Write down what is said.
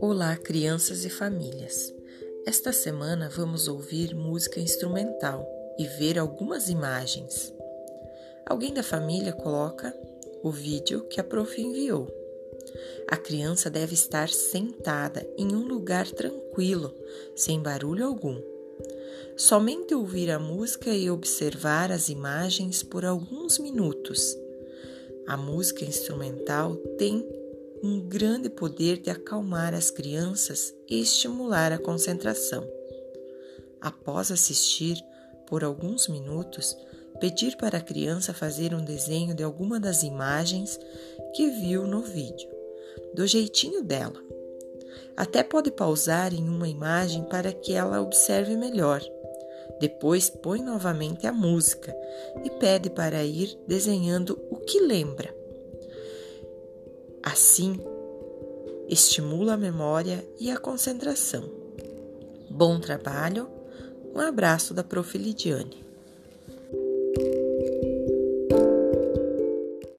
Olá, crianças e famílias. Esta semana vamos ouvir música instrumental e ver algumas imagens. Alguém da família coloca o vídeo que a prof enviou. A criança deve estar sentada em um lugar tranquilo, sem barulho algum. Somente ouvir a música e observar as imagens por alguns minutos. A música instrumental tem um grande poder de acalmar as crianças e estimular a concentração. Após assistir por alguns minutos, pedir para a criança fazer um desenho de alguma das imagens que viu no vídeo, do jeitinho dela. Até pode pausar em uma imagem para que ela observe melhor. Depois põe novamente a música e pede para ir desenhando o que lembra. Assim, estimula a memória e a concentração. Bom trabalho! Um abraço da Prof. Lidiane.